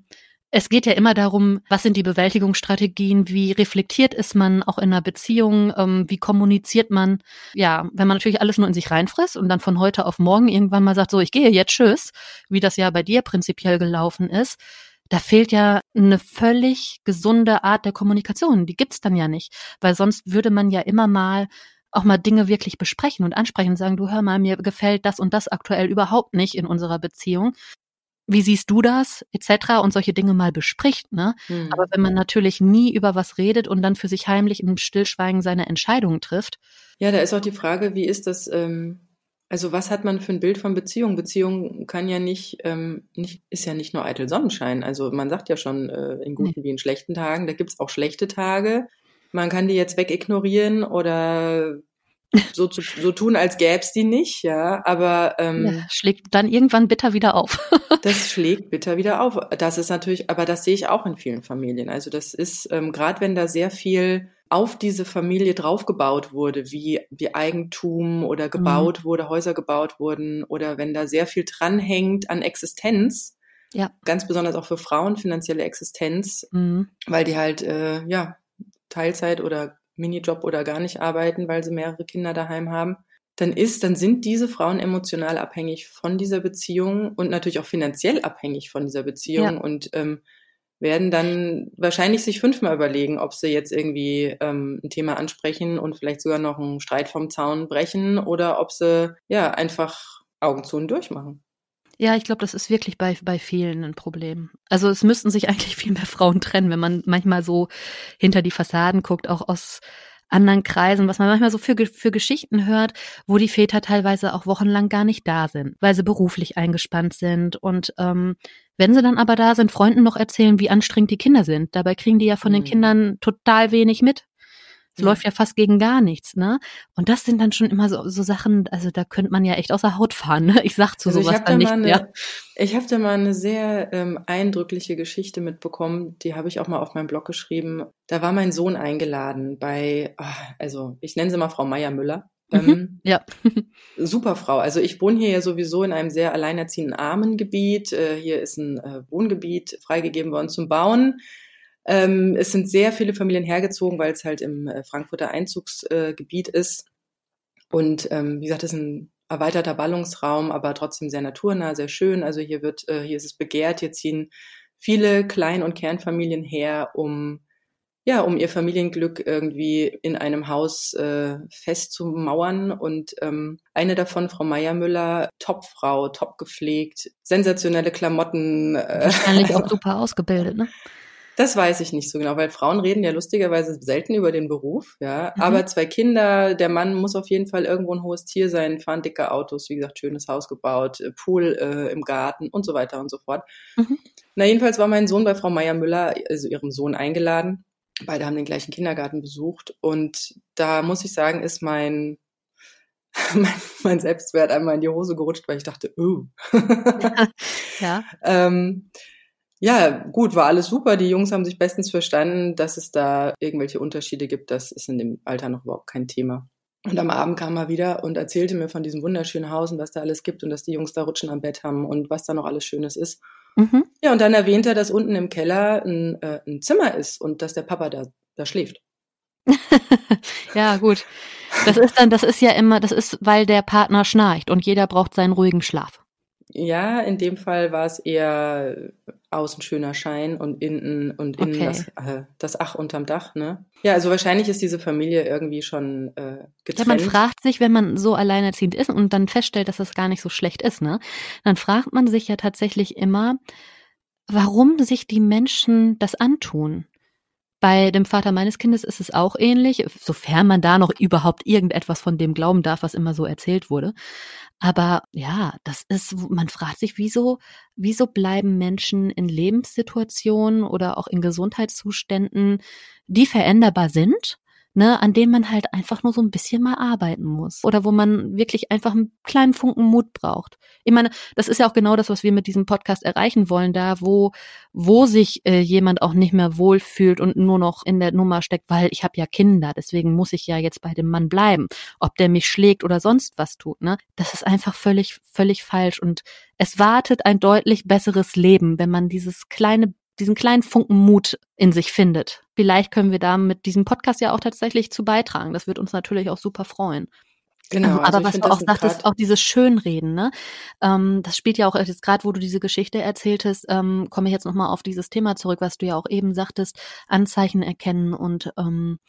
es geht ja immer darum, was sind die Bewältigungsstrategien, wie reflektiert ist man auch in einer Beziehung, ähm, wie kommuniziert man. Ja, wenn man natürlich alles nur in sich reinfrisst und dann von heute auf morgen irgendwann mal sagt, so, ich gehe jetzt, tschüss, wie das ja bei dir prinzipiell gelaufen ist, da fehlt ja eine völlig gesunde Art der Kommunikation. Die gibt's dann ja nicht, weil sonst würde man ja immer mal auch mal Dinge wirklich besprechen und ansprechen und sagen, du hör mal, mir gefällt das und das aktuell überhaupt nicht in unserer Beziehung wie siehst du das, etc. und solche Dinge mal bespricht. Ne? Mhm. Aber wenn man natürlich nie über was redet und dann für sich heimlich im Stillschweigen seine Entscheidungen trifft. Ja, da ist auch die Frage, wie ist das, ähm, also was hat man für ein Bild von Beziehung? Beziehung kann ja nicht, ähm, nicht ist ja nicht nur eitel Sonnenschein. Also man sagt ja schon äh, in guten nee. wie in schlechten Tagen, da gibt's auch schlechte Tage. Man kann die jetzt wegignorieren oder so, zu, so tun, als gäb's die nicht, ja, aber ähm, ja, schlägt dann irgendwann bitter wieder auf. das schlägt bitter wieder auf. Das ist natürlich, aber das sehe ich auch in vielen Familien. Also das ist, ähm, gerade wenn da sehr viel auf diese Familie draufgebaut wurde, wie, wie Eigentum oder gebaut mhm. wurde, Häuser gebaut wurden oder wenn da sehr viel dranhängt an Existenz, ja. ganz besonders auch für Frauen finanzielle Existenz, mhm. weil die halt äh, ja Teilzeit oder Minijob oder gar nicht arbeiten, weil sie mehrere Kinder daheim haben, dann ist, dann sind diese Frauen emotional abhängig von dieser Beziehung und natürlich auch finanziell abhängig von dieser Beziehung ja. und ähm, werden dann wahrscheinlich sich fünfmal überlegen, ob sie jetzt irgendwie ähm, ein Thema ansprechen und vielleicht sogar noch einen Streit vom Zaun brechen oder ob sie ja einfach Augen zu und durchmachen. Ja, ich glaube, das ist wirklich bei, bei vielen ein Problem. Also es müssten sich eigentlich viel mehr Frauen trennen, wenn man manchmal so hinter die Fassaden guckt, auch aus anderen Kreisen, was man manchmal so für, für Geschichten hört, wo die Väter teilweise auch wochenlang gar nicht da sind, weil sie beruflich eingespannt sind. Und ähm, wenn sie dann aber da sind, Freunden noch erzählen, wie anstrengend die Kinder sind. Dabei kriegen die ja von mhm. den Kindern total wenig mit. Es ja. läuft ja fast gegen gar nichts, ne? Und das sind dann schon immer so, so Sachen, also da könnte man ja echt außer Haut fahren, ne? Ich sag zu also sowas dann nicht eine, mehr. Ich habe da mal eine sehr ähm, eindrückliche Geschichte mitbekommen, die habe ich auch mal auf meinem Blog geschrieben. Da war mein Sohn eingeladen bei, ach, also ich nenne sie mal Frau Meier Müller. Mhm. Ähm, ja. super Frau. Also ich wohne hier ja sowieso in einem sehr alleinerziehenden armen Gebiet. Äh, hier ist ein äh, Wohngebiet freigegeben worden zum Bauen. Ähm, es sind sehr viele Familien hergezogen, weil es halt im äh, Frankfurter Einzugsgebiet äh, ist. Und ähm, wie gesagt, es ist ein erweiterter Ballungsraum, aber trotzdem sehr naturnah, sehr schön. Also hier wird, äh, hier ist es begehrt, hier ziehen viele Klein- und Kernfamilien her, um ja, um ihr Familienglück irgendwie in einem Haus äh, festzumauern. Und ähm, eine davon, Frau Meiermüller, Topfrau, top gepflegt, sensationelle Klamotten. Äh, Wahrscheinlich auch super ausgebildet, ne? Das weiß ich nicht so genau, weil Frauen reden ja lustigerweise selten über den Beruf, ja. Mhm. Aber zwei Kinder, der Mann muss auf jeden Fall irgendwo ein hohes Tier sein, fahren dicke Autos, wie gesagt, schönes Haus gebaut, äh, Pool äh, im Garten und so weiter und so fort. Mhm. Na, jedenfalls war mein Sohn bei Frau Meier Müller, also ihrem Sohn, eingeladen. Beide haben den gleichen Kindergarten besucht. Und da muss ich sagen, ist mein, mein, mein Selbstwert einmal in die Hose gerutscht, weil ich dachte, oh. ja. ähm, ja, gut, war alles super. Die Jungs haben sich bestens verstanden. Dass es da irgendwelche Unterschiede gibt, das ist in dem Alter noch überhaupt kein Thema. Und am Abend kam er wieder und erzählte mir von diesem wunderschönen Haus und was da alles gibt und dass die Jungs da Rutschen am Bett haben und was da noch alles Schönes ist. Mhm. Ja, und dann erwähnt er, dass unten im Keller ein, äh, ein Zimmer ist und dass der Papa da, da schläft. ja, gut. Das ist dann, das ist ja immer, das ist, weil der Partner schnarcht und jeder braucht seinen ruhigen Schlaf. Ja, in dem Fall war es eher außen schöner Schein und innen und innen okay. das, äh, das Ach unterm Dach, ne? Ja, also wahrscheinlich ist diese Familie irgendwie schon äh, getrennt. Ja, man fragt sich, wenn man so alleinerziehend ist und dann feststellt, dass das gar nicht so schlecht ist, ne? Dann fragt man sich ja tatsächlich immer, warum sich die Menschen das antun. Bei dem Vater meines Kindes ist es auch ähnlich, sofern man da noch überhaupt irgendetwas von dem glauben darf, was immer so erzählt wurde. Aber ja, das ist, man fragt sich, wieso, wieso bleiben Menschen in Lebenssituationen oder auch in Gesundheitszuständen, die veränderbar sind, ne, an dem man halt einfach nur so ein bisschen mal arbeiten muss oder wo man wirklich einfach einen kleinen Funken Mut braucht. Ich meine, das ist ja auch genau das, was wir mit diesem Podcast erreichen wollen, da wo wo sich äh, jemand auch nicht mehr wohlfühlt und nur noch in der Nummer steckt, weil ich habe ja Kinder, deswegen muss ich ja jetzt bei dem Mann bleiben, ob der mich schlägt oder sonst was tut, ne? Das ist einfach völlig völlig falsch und es wartet ein deutlich besseres Leben, wenn man dieses kleine diesen kleinen Funken Mut in sich findet. Vielleicht können wir da mit diesem Podcast ja auch tatsächlich zu beitragen. Das wird uns natürlich auch super freuen. Genau. Also, aber also was du auch sagtest, auch dieses Schönreden, ne? Ähm, das spielt ja auch jetzt gerade, wo du diese Geschichte erzähltest, ähm, komme ich jetzt nochmal auf dieses Thema zurück, was du ja auch eben sagtest, Anzeichen erkennen und ähm,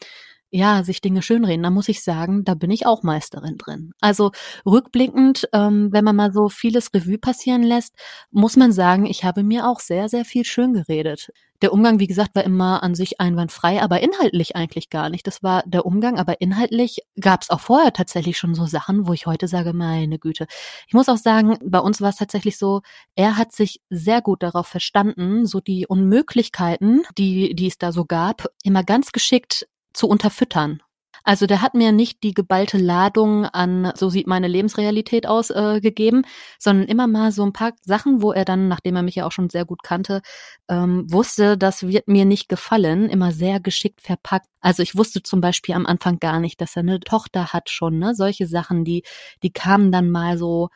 ja, sich Dinge schönreden, da muss ich sagen, da bin ich auch Meisterin drin. Also rückblickend, ähm, wenn man mal so vieles Revue passieren lässt, muss man sagen, ich habe mir auch sehr, sehr viel schön geredet. Der Umgang, wie gesagt, war immer an sich einwandfrei, aber inhaltlich eigentlich gar nicht. Das war der Umgang, aber inhaltlich gab es auch vorher tatsächlich schon so Sachen, wo ich heute sage, meine Güte. Ich muss auch sagen, bei uns war es tatsächlich so, er hat sich sehr gut darauf verstanden, so die Unmöglichkeiten, die, die es da so gab, immer ganz geschickt zu unterfüttern. Also der hat mir nicht die geballte Ladung an, so sieht meine Lebensrealität aus, äh, gegeben, sondern immer mal so ein paar Sachen, wo er dann, nachdem er mich ja auch schon sehr gut kannte, ähm, wusste, das wird mir nicht gefallen, immer sehr geschickt verpackt. Also ich wusste zum Beispiel am Anfang gar nicht, dass er eine Tochter hat schon, ne? Solche Sachen, die, die kamen dann mal so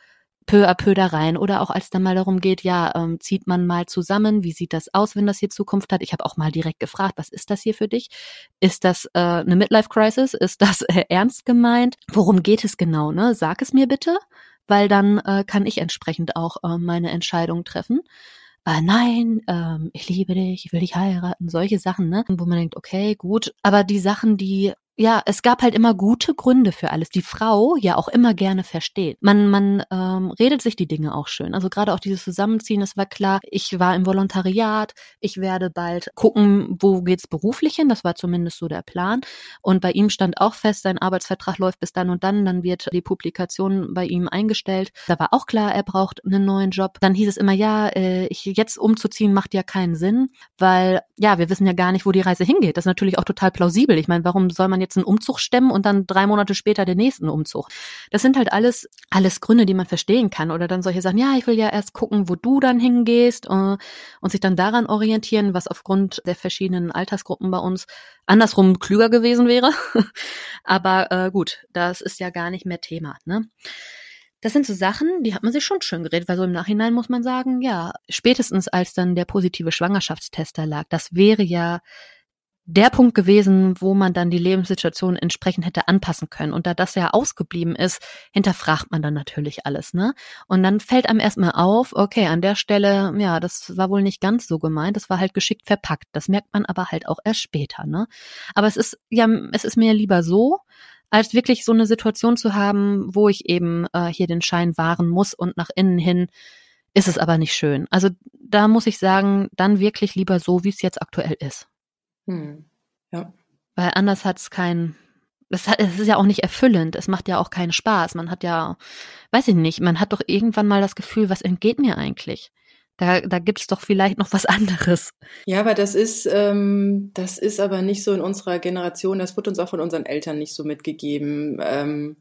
peu à peu da rein. Oder auch als dann mal darum geht, ja, ähm, zieht man mal zusammen, wie sieht das aus, wenn das hier Zukunft hat? Ich habe auch mal direkt gefragt, was ist das hier für dich? Ist das äh, eine Midlife-Crisis? Ist das äh, ernst gemeint? Worum geht es genau? Ne? Sag es mir bitte, weil dann äh, kann ich entsprechend auch äh, meine Entscheidung treffen. Äh, nein, ähm, ich liebe dich, ich will dich heiraten, solche Sachen, ne? Wo man denkt, okay, gut. Aber die Sachen, die ja, es gab halt immer gute Gründe für alles. Die Frau ja auch immer gerne versteht. Man, man ähm, redet sich die Dinge auch schön. Also gerade auch dieses Zusammenziehen, es war klar, ich war im Volontariat, ich werde bald gucken, wo geht's beruflich hin. Das war zumindest so der Plan. Und bei ihm stand auch fest, sein Arbeitsvertrag läuft bis dann und dann, dann wird die Publikation bei ihm eingestellt. Da war auch klar, er braucht einen neuen Job. Dann hieß es immer, ja, äh, ich jetzt umzuziehen macht ja keinen Sinn, weil ja, wir wissen ja gar nicht, wo die Reise hingeht. Das ist natürlich auch total plausibel. Ich meine, warum soll man jetzt jetzt einen Umzug stemmen und dann drei Monate später den nächsten Umzug. Das sind halt alles, alles Gründe, die man verstehen kann. Oder dann solche Sachen, ja, ich will ja erst gucken, wo du dann hingehst äh, und sich dann daran orientieren, was aufgrund der verschiedenen Altersgruppen bei uns andersrum klüger gewesen wäre. Aber äh, gut, das ist ja gar nicht mehr Thema. Ne? Das sind so Sachen, die hat man sich schon schön geredet, weil so im Nachhinein muss man sagen, ja, spätestens als dann der positive Schwangerschaftstester lag, das wäre ja der Punkt gewesen, wo man dann die Lebenssituation entsprechend hätte anpassen können. Und da das ja ausgeblieben ist, hinterfragt man dann natürlich alles, ne? Und dann fällt einem erstmal auf, okay, an der Stelle, ja, das war wohl nicht ganz so gemeint, das war halt geschickt verpackt. Das merkt man aber halt auch erst später, ne? Aber es ist, ja, es ist mir lieber so, als wirklich so eine Situation zu haben, wo ich eben äh, hier den Schein wahren muss und nach innen hin ist es aber nicht schön. Also da muss ich sagen, dann wirklich lieber so, wie es jetzt aktuell ist. Hm. Ja. Weil anders hat es kein, es, hat, es ist ja auch nicht erfüllend, es macht ja auch keinen Spaß. Man hat ja, weiß ich nicht, man hat doch irgendwann mal das Gefühl, was entgeht mir eigentlich? Da, da gibt es doch vielleicht noch was anderes. Ja, aber das ist, ähm, das ist aber nicht so in unserer Generation, das wird uns auch von unseren Eltern nicht so mitgegeben. Ähm,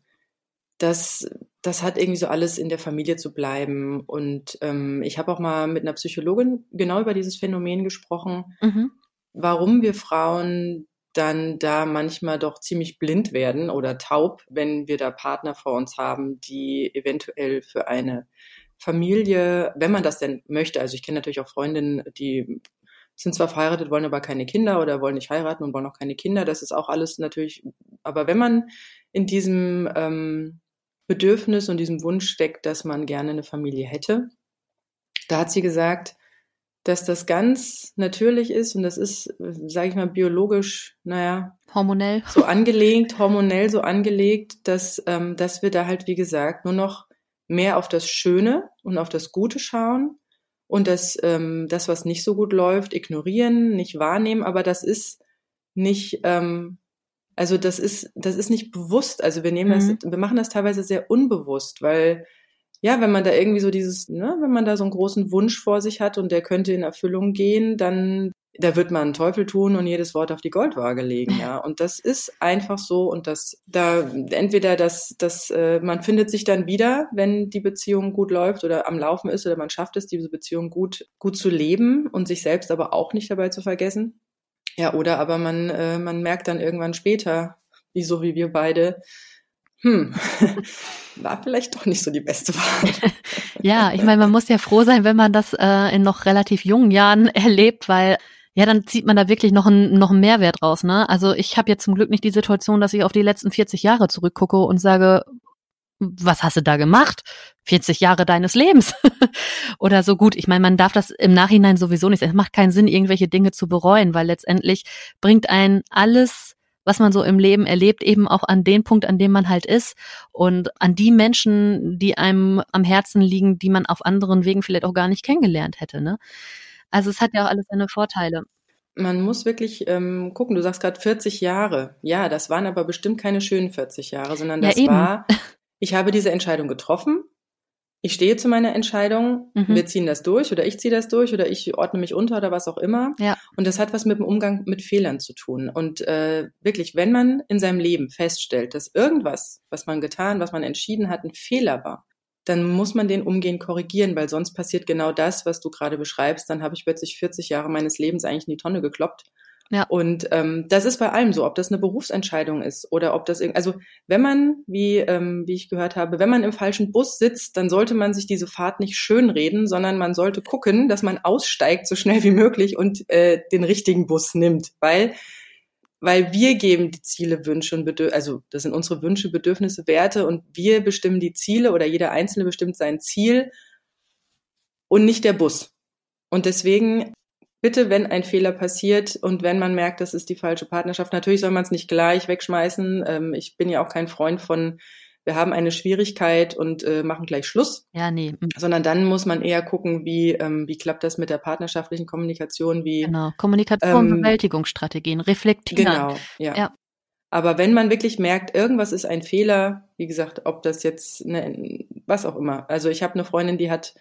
das, das hat irgendwie so alles in der Familie zu bleiben. Und ähm, ich habe auch mal mit einer Psychologin genau über dieses Phänomen gesprochen, mhm. Warum wir Frauen dann da manchmal doch ziemlich blind werden oder taub, wenn wir da Partner vor uns haben, die eventuell für eine Familie, wenn man das denn möchte, also ich kenne natürlich auch Freundinnen, die sind zwar verheiratet, wollen aber keine Kinder oder wollen nicht heiraten und wollen auch keine Kinder, das ist auch alles natürlich, aber wenn man in diesem ähm, Bedürfnis und diesem Wunsch steckt, dass man gerne eine Familie hätte, da hat sie gesagt, dass das ganz natürlich ist und das ist, sage ich mal, biologisch, naja, hormonell so angelegt, hormonell so angelegt, dass, ähm, dass wir da halt, wie gesagt, nur noch mehr auf das Schöne und auf das Gute schauen und das, ähm, das, was nicht so gut läuft, ignorieren, nicht wahrnehmen, aber das ist nicht, ähm, also das ist, das ist nicht bewusst. Also wir nehmen mhm. das, wir machen das teilweise sehr unbewusst, weil ja, wenn man da irgendwie so dieses, ne, wenn man da so einen großen Wunsch vor sich hat und der könnte in Erfüllung gehen, dann da wird man einen Teufel tun und jedes Wort auf die Goldwaage legen, ja. Und das ist einfach so und das, da entweder das, das, äh, man findet sich dann wieder, wenn die Beziehung gut läuft oder am Laufen ist oder man schafft es, diese Beziehung gut, gut zu leben und sich selbst aber auch nicht dabei zu vergessen. Ja, oder aber man, äh, man merkt dann irgendwann später, wie so wie wir beide, hm, war vielleicht doch nicht so die beste Wahl. ja, ich meine, man muss ja froh sein, wenn man das äh, in noch relativ jungen Jahren erlebt, weil ja, dann zieht man da wirklich noch einen, noch einen Mehrwert raus. Ne? Also ich habe jetzt zum Glück nicht die Situation, dass ich auf die letzten 40 Jahre zurückgucke und sage, was hast du da gemacht? 40 Jahre deines Lebens. Oder so gut. Ich meine, man darf das im Nachhinein sowieso nicht. Es macht keinen Sinn, irgendwelche Dinge zu bereuen, weil letztendlich bringt ein alles, was man so im Leben erlebt, eben auch an den Punkt, an dem man halt ist und an die Menschen, die einem am Herzen liegen, die man auf anderen Wegen vielleicht auch gar nicht kennengelernt hätte. Ne? Also es hat ja auch alles seine Vorteile. Man muss wirklich ähm, gucken, du sagst gerade 40 Jahre. Ja, das waren aber bestimmt keine schönen 40 Jahre, sondern das ja, war, ich habe diese Entscheidung getroffen. Ich stehe zu meiner Entscheidung, mhm. wir ziehen das durch oder ich ziehe das durch oder ich ordne mich unter oder was auch immer. Ja. Und das hat was mit dem Umgang mit Fehlern zu tun. Und äh, wirklich, wenn man in seinem Leben feststellt, dass irgendwas, was man getan, was man entschieden hat, ein Fehler war, dann muss man den umgehend korrigieren, weil sonst passiert genau das, was du gerade beschreibst. Dann habe ich plötzlich 40 Jahre meines Lebens eigentlich in die Tonne gekloppt. Ja. Und ähm, das ist bei allem so, ob das eine Berufsentscheidung ist oder ob das also wenn man, wie ähm, wie ich gehört habe, wenn man im falschen Bus sitzt, dann sollte man sich diese Fahrt nicht schönreden, sondern man sollte gucken, dass man aussteigt so schnell wie möglich und äh, den richtigen Bus nimmt, weil weil wir geben die Ziele, Wünsche und Bedürfnisse, also das sind unsere Wünsche, Bedürfnisse, Werte und wir bestimmen die Ziele oder jeder Einzelne bestimmt sein Ziel und nicht der Bus. Und deswegen bitte, wenn ein Fehler passiert und wenn man merkt, das ist die falsche Partnerschaft, natürlich soll man es nicht gleich wegschmeißen. Ähm, ich bin ja auch kein Freund von wir haben eine Schwierigkeit und äh, machen gleich Schluss. Ja, nee. Mhm. Sondern dann muss man eher gucken, wie, ähm, wie klappt das mit der partnerschaftlichen Kommunikation, wie. Genau, Kommunikation, ähm, Bewältigungsstrategien, reflektieren. Genau, ja. ja. Aber wenn man wirklich merkt, irgendwas ist ein Fehler, wie gesagt, ob das jetzt, ne, was auch immer. Also ich habe eine Freundin, die hat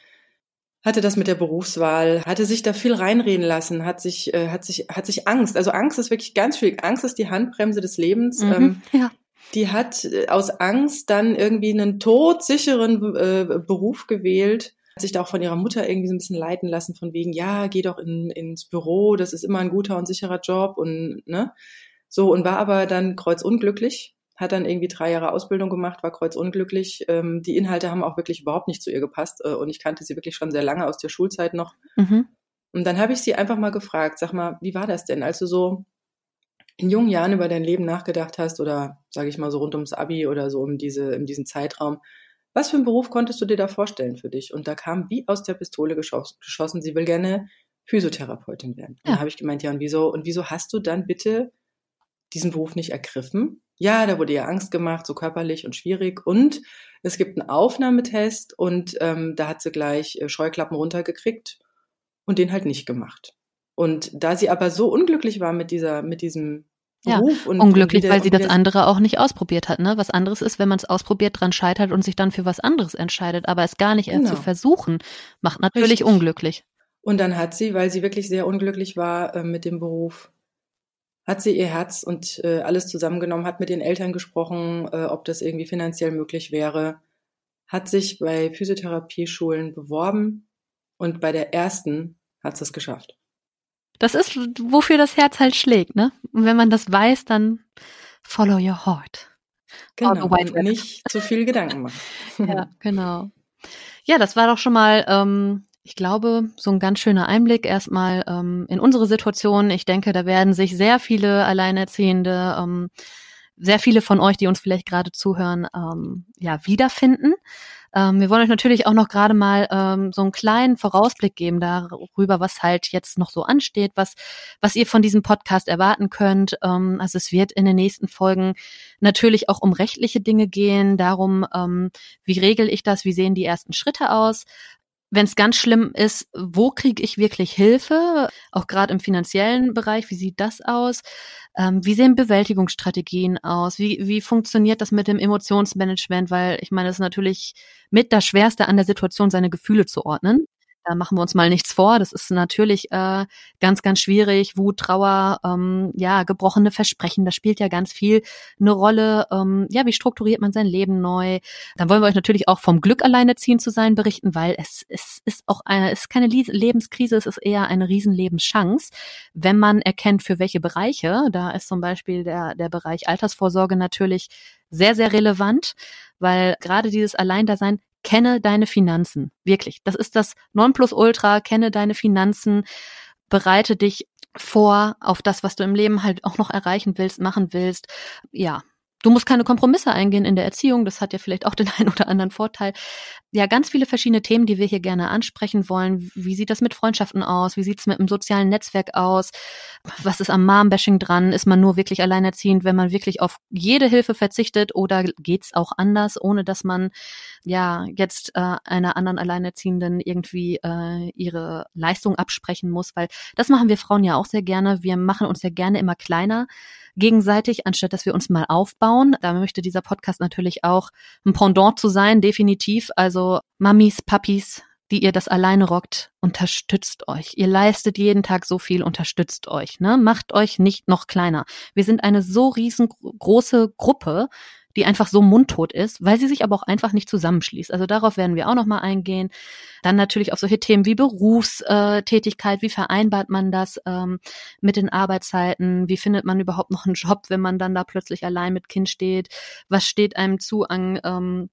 hatte das mit der Berufswahl, hatte sich da viel reinreden lassen, hat sich, äh, hat sich, hat sich Angst. Also Angst ist wirklich ganz schwierig. Angst ist die Handbremse des Lebens. Mhm, ähm, ja die hat äh, aus Angst dann irgendwie einen todsicheren äh, Beruf gewählt, hat sich da auch von ihrer Mutter irgendwie so ein bisschen leiten lassen, von wegen, ja, geh doch in, ins Büro, das ist immer ein guter und sicherer Job und ne, so und war aber dann kreuzunglücklich, hat dann irgendwie drei Jahre Ausbildung gemacht, war kreuzunglücklich. Ähm, die Inhalte haben auch wirklich überhaupt nicht zu ihr gepasst äh, und ich kannte sie wirklich schon sehr lange aus der Schulzeit noch. Mhm. Und dann habe ich sie einfach mal gefragt, sag mal, wie war das denn, als du so in jungen Jahren über dein Leben nachgedacht hast oder sage ich mal so rund ums Abi oder so um diese in diesem Zeitraum, was für einen Beruf konntest du dir da vorstellen für dich? Und da kam wie aus der Pistole geschossen, geschossen sie will gerne Physiotherapeutin werden. Ja. Dann habe ich gemeint, ja und wieso und wieso hast du dann bitte diesen Beruf nicht ergriffen? Ja, da wurde ihr Angst gemacht, so körperlich und schwierig. Und es gibt einen Aufnahmetest und ähm, da hat sie gleich äh, Scheuklappen runtergekriegt und den halt nicht gemacht. Und da sie aber so unglücklich war mit dieser, mit diesem Beruf ja, und unglücklich, und der, weil sie das andere auch nicht ausprobiert hat. Ne? Was anderes ist, wenn man es ausprobiert, dran scheitert und sich dann für was anderes entscheidet. Aber es gar nicht genau. zu versuchen, macht natürlich Richtig. unglücklich. Und dann hat sie, weil sie wirklich sehr unglücklich war äh, mit dem Beruf, hat sie ihr Herz und äh, alles zusammengenommen, hat mit den Eltern gesprochen, äh, ob das irgendwie finanziell möglich wäre, hat sich bei Physiotherapieschulen beworben und bei der ersten hat sie es geschafft. Das ist, wofür das Herz halt schlägt, ne? Und wenn man das weiß, dann follow your heart. Genau, und nicht zu viel Gedanken machen. ja, genau. Ja, das war doch schon mal ähm, ich glaube, so ein ganz schöner Einblick erstmal ähm, in unsere Situation. Ich denke, da werden sich sehr viele Alleinerziehende, ähm, sehr viele von euch, die uns vielleicht gerade zuhören, ähm, ja, wiederfinden. Ähm, wir wollen euch natürlich auch noch gerade mal ähm, so einen kleinen Vorausblick geben darüber, was halt jetzt noch so ansteht, was, was ihr von diesem Podcast erwarten könnt. Ähm, also es wird in den nächsten Folgen natürlich auch um rechtliche Dinge gehen, darum, ähm, wie regel ich das, wie sehen die ersten Schritte aus, wenn es ganz schlimm ist, wo kriege ich wirklich Hilfe? Auch gerade im finanziellen Bereich, wie sieht das aus? Ähm, wie sehen Bewältigungsstrategien aus? Wie, wie funktioniert das mit dem Emotionsmanagement? Weil ich meine, das ist natürlich mit das Schwerste an der Situation, seine Gefühle zu ordnen. Da machen wir uns mal nichts vor. Das ist natürlich äh, ganz, ganz schwierig. Wut, Trauer, ähm, ja, gebrochene Versprechen, das spielt ja ganz viel eine Rolle. Ähm, ja, wie strukturiert man sein Leben neu? Dann wollen wir euch natürlich auch vom Glück alleine ziehen zu sein berichten, weil es, es ist auch eine, es ist keine Lebenskrise, es ist eher eine Riesenlebenschance, wenn man erkennt, für welche Bereiche. Da ist zum Beispiel der, der Bereich Altersvorsorge natürlich sehr, sehr relevant, weil gerade dieses Alleindasein kenne deine Finanzen. Wirklich. Das ist das Nonplusultra, kenne deine Finanzen, bereite dich vor auf das, was du im Leben halt auch noch erreichen willst, machen willst. Ja, Du musst keine Kompromisse eingehen in der Erziehung. Das hat ja vielleicht auch den einen oder anderen Vorteil. Ja, ganz viele verschiedene Themen, die wir hier gerne ansprechen wollen. Wie sieht das mit Freundschaften aus? Wie sieht es mit dem sozialen Netzwerk aus? Was ist am Mom-Bashing dran? Ist man nur wirklich alleinerziehend, wenn man wirklich auf jede Hilfe verzichtet? Oder geht's auch anders, ohne dass man ja jetzt äh, einer anderen Alleinerziehenden irgendwie äh, ihre Leistung absprechen muss? Weil das machen wir Frauen ja auch sehr gerne. Wir machen uns ja gerne immer kleiner gegenseitig, anstatt dass wir uns mal aufbauen. Da möchte dieser Podcast natürlich auch ein Pendant zu sein, definitiv. Also Mamis, Papis, die ihr das alleine rockt, unterstützt euch. Ihr leistet jeden Tag so viel, unterstützt euch. Ne? Macht euch nicht noch kleiner. Wir sind eine so riesengroße Gruppe, die einfach so mundtot ist, weil sie sich aber auch einfach nicht zusammenschließt. Also darauf werden wir auch nochmal eingehen. Dann natürlich auf solche Themen wie Berufstätigkeit, wie vereinbart man das ähm, mit den Arbeitszeiten, wie findet man überhaupt noch einen Job, wenn man dann da plötzlich allein mit Kind steht, was steht einem zu an ähm,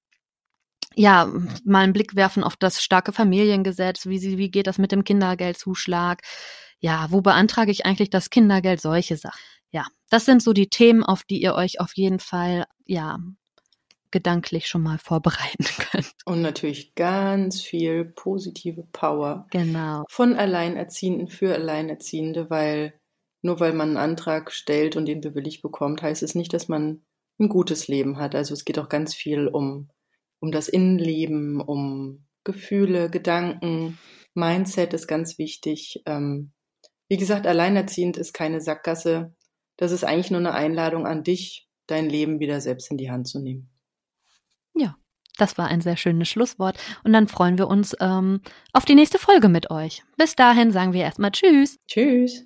ja, mal einen Blick werfen auf das starke Familiengesetz, wie, sie, wie geht das mit dem Kindergeldzuschlag, ja, wo beantrage ich eigentlich das Kindergeld, solche Sachen ja, das sind so die Themen, auf die ihr euch auf jeden Fall, ja, gedanklich schon mal vorbereiten könnt. Und natürlich ganz viel positive Power. Genau. Von Alleinerziehenden für Alleinerziehende, weil nur weil man einen Antrag stellt und den bewilligt bekommt, heißt es nicht, dass man ein gutes Leben hat. Also es geht auch ganz viel um, um das Innenleben, um Gefühle, Gedanken. Mindset ist ganz wichtig. Ähm, wie gesagt, alleinerziehend ist keine Sackgasse. Das ist eigentlich nur eine Einladung an dich, dein Leben wieder selbst in die Hand zu nehmen. Ja, das war ein sehr schönes Schlusswort. Und dann freuen wir uns ähm, auf die nächste Folge mit euch. Bis dahin sagen wir erstmal Tschüss. Tschüss.